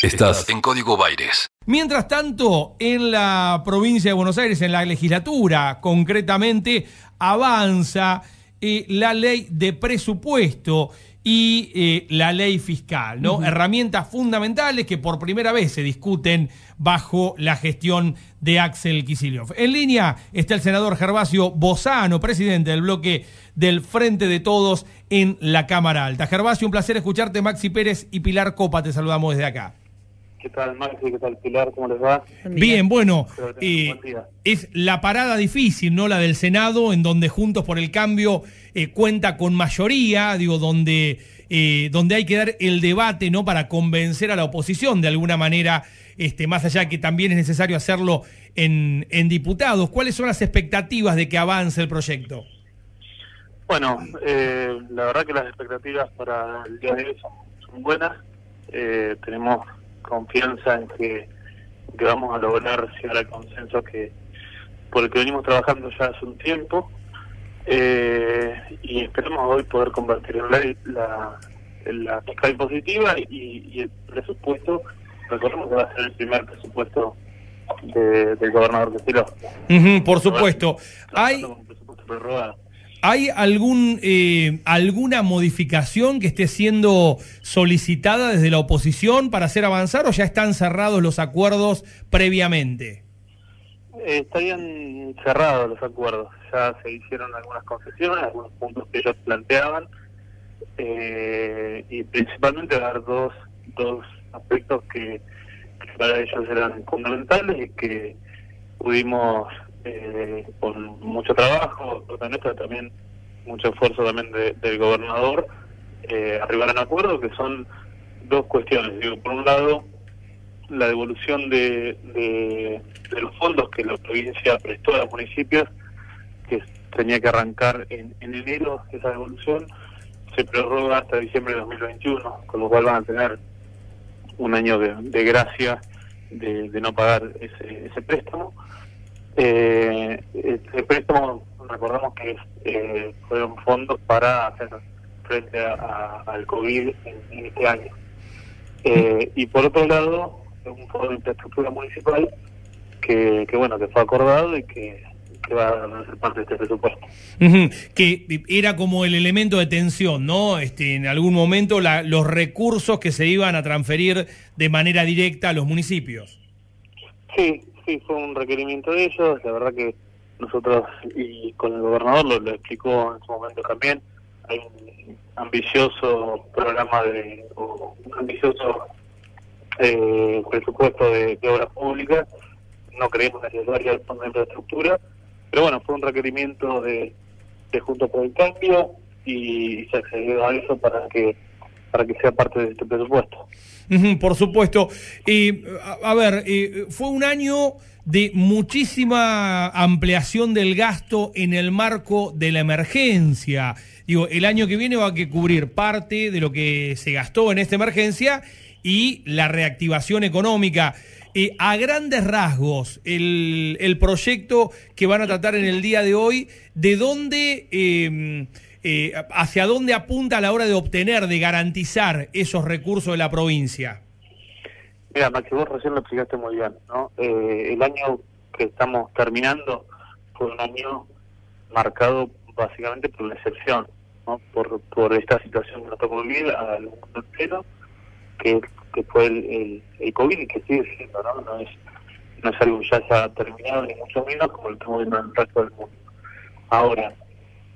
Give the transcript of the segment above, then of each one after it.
Estás en Código Baires. Mientras tanto, en la provincia de Buenos Aires, en la legislatura, concretamente, avanza eh, la ley de presupuesto y eh, la ley fiscal, ¿no? Herramientas fundamentales que por primera vez se discuten bajo la gestión de Axel Kicillof. En línea está el senador Gervasio Bozano, presidente del bloque del Frente de Todos en la Cámara Alta. Gervasio, un placer escucharte. Maxi Pérez y Pilar Copa, te saludamos desde acá. ¿Qué tal, Maxi? ¿Qué tal, Pilar? ¿Cómo les va? Bien, bueno, eh, es la parada difícil, ¿no? La del Senado, en donde Juntos por el Cambio eh, cuenta con mayoría, digo, donde, eh, donde hay que dar el debate, ¿no? Para convencer a la oposición de alguna manera, este, más allá que también es necesario hacerlo en, en diputados. ¿Cuáles son las expectativas de que avance el proyecto? Bueno, eh, la verdad que las expectativas para el día de hoy son, son buenas. Eh, tenemos confianza en que, que vamos a lograr llegar al consenso que por el que venimos trabajando ya hace un tiempo. Eh, y esperamos hoy poder convertir en ley la, la fiscal positiva y, y el presupuesto. Recordemos que va a ser el primer presupuesto de- del gobernador de Silo. Ujú, por supuesto. Hay, Un presupuesto prorrogado. ¿Hay algún, eh, alguna modificación que esté siendo solicitada desde la oposición para hacer avanzar o ya están cerrados los acuerdos previamente? Estarían cerrados los acuerdos. Ya se hicieron algunas concesiones, algunos puntos que ellos planteaban, eh, y principalmente dar dos, dos aspectos que para ellos eran fundamentales y que pudimos, eh, con mucho trabajo, también mucho esfuerzo también de- del gobernador, eh, arribar acuerdo que son dos cuestiones. Digo, por un lado, la devolución de, de, los fondos que la provincia prestó a los municipios, que tenía que arrancar en, en enero, esa devolución se prorroga hasta diciembre de 2021, con lo cual van a tener un año de, de gracia de, de no pagar ese, ese préstamo. Eh, ese préstamo, recordamos que eh, fueron fondos para hacer frente a- a- al COVID en, en este año. Eh, y por otro lado, un fondo de infraestructura municipal que, que bueno, que fue acordado y que, que va a ser parte de este presupuesto. Que era como el elemento de tensión, ¿no? Este, en algún momento la- los recursos que se iban a transferir de manera directa a los municipios. Sí, sí, fue un requerimiento de ellos. La verdad que nosotros, y con el gobernador lo, explicó en su momento también, hay un ambicioso programa de, o un ambicioso eh, presupuesto de, de obras públicas. No creemos necesario el fondo de infraestructura, pero bueno, fue un requerimiento de, de Juntos por el Cambio y se accedió a eso para que para que sea parte de este presupuesto. Por supuesto. Eh, a, ver, fue un año de muchísima ampliación del gasto en el marco de la emergencia. Digo, el año que viene va a cubrir parte de lo que se gastó en esta emergencia y la reactivación económica. Eh, a grandes rasgos, el, el proyecto que van a tratar en el día de hoy, ¿de dónde, eh, hacia dónde apunta a la hora de obtener, de garantizar esos recursos de la provincia? Mira, Maxi, vos recién lo explicaste muy bien, ¿no? Eh, el año que estamos terminando fue un año marcado básicamente por la excepción, ¿no? Por, por esta situación que nos tocó vivir al mundo entero, que, que fue el, el, el COVID y que sigue siendo, ¿no? No es, no es algo que ya se ha terminado, ni mucho menos como lo estamos viendo en el resto del mundo. Ahora,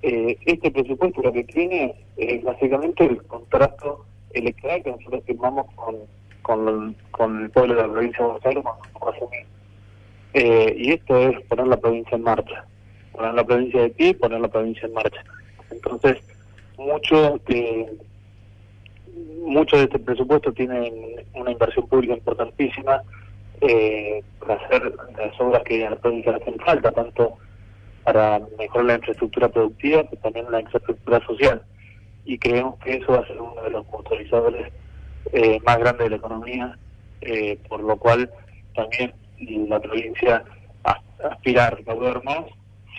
eh, este presupuesto lo que tiene es básicamente el contrato electoral que nosotros firmamos con, con, el pueblo de la provincia de Buenos Aires cuando. Eh, y esto es poner la provincia en marcha, poner la provincia de pie poner la provincia en marcha. Entonces, mucho de, mucho de este presupuesto tiene una inversión pública importantísima eh, para hacer las obras que a la provincia le hacen falta, tanto para mejorar la infraestructura productiva, pero también la infraestructura social. Y creemos que eso va a ser uno de los motorizadores eh, más grandes de la economía, eh, por lo cual también la provincia aspira a recaudar más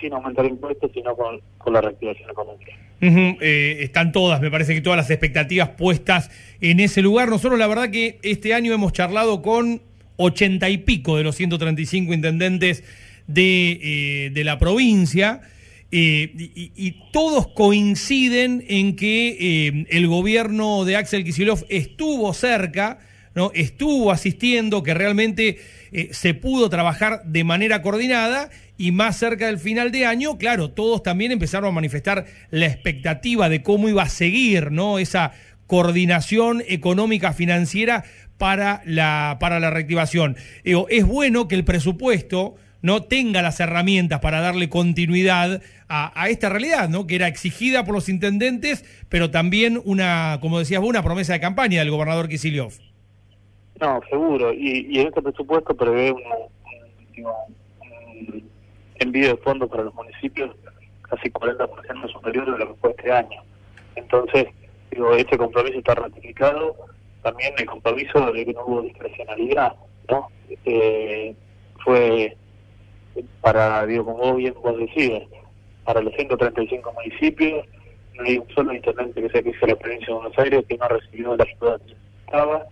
sin aumentar impuestos, sino con, la reactivación económica. Eh, están todas, me parece que todas las expectativas puestas en ese lugar. Nosotros la verdad que este año hemos charlado con ochenta y pico de los 135 intendentes de, eh, de la provincia. eh, y, todos coinciden en que eh, el gobierno de Axel Kicillof estuvo cerca, ¿no? estuvo asistiendo, que realmente se pudo trabajar de manera coordinada y más cerca del final de año, claro, todos también empezaron a manifestar la expectativa de cómo iba a seguir ¿no? esa coordinación económica financiera para la, para la reactivación. Es bueno que el presupuesto no tenga las herramientas para darle continuidad a, a, esta realidad, ¿no? Que era exigida por los intendentes, pero también una, como decías vos, una promesa de campaña del gobernador Kicillof. No, seguro. Y, y en este presupuesto prevé un, digo, un envío de fondos para los municipios casi 40% superior de lo que fue este año. Entonces, digo, este compromiso está ratificado. También el compromiso de que no hubo discrecionalidad, ¿no? Eh, fue para, digo, como vos bien vos para los 135 municipios, no hay un solo intendente que sea que hizo la provincia de Buenos Aires que no recibió la ayuda que necesitaba,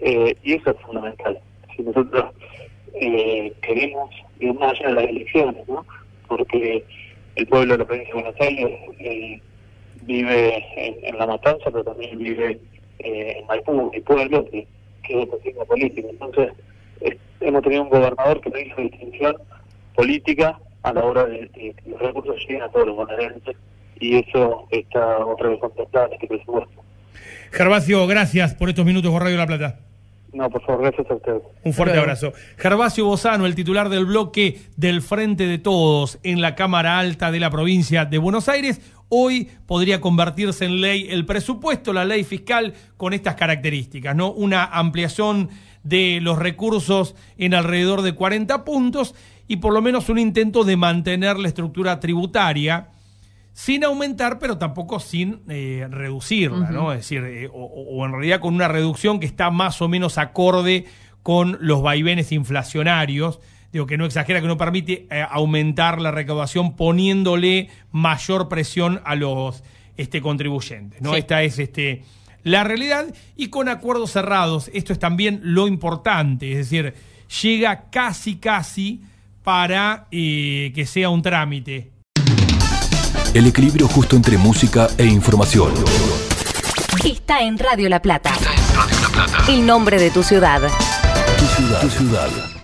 eh, y eso es fundamental. Si nosotros eh, queremos ir más allá de las elecciones, ¿no? Porque el pueblo de la provincia de Buenos Aires eh, vive en, La Matanza, pero también vive eh, en Maipú, mi pueblo, que, que es otro signo político. Entonces, hemos tenido un gobernador que no hizo distinción política a la hora de, que los recursos lleguen a todos los bonaerenses y eso está otra vez contemplado en este presupuesto. Gervasio, gracias por estos minutos con Radio La Plata. No, por favor, gracias a ustedes. Un fuerte abrazo. Gervasio Bozano, el titular del bloque del Frente de Todos en la Cámara Alta de la provincia de Buenos Aires. Hoy podría convertirse en ley el presupuesto, la ley fiscal, con estas características, ¿no? Una ampliación de los recursos en alrededor de 40 puntos y por lo menos un intento de mantener la estructura tributaria sin aumentar, pero tampoco sin eh, reducirla, uh -huh. ¿no? Es decir, eh, o, o, en realidad con una reducción que está más o menos acorde con los vaivenes inflacionarios, digo que no exagera, que no permite eh, aumentar la recaudación poniéndole mayor presión a los este, contribuyentes, ¿no? Sí. Esta es este la realidad y con acuerdos cerrados, esto es también lo importante, es decir, llega casi casi para eh, que sea un trámite. El equilibrio justo entre música e información. Está en Radio La Plata. Está en Radio La Plata. El nombre de tu ciudad. Tu ciudad. Tu ciudad.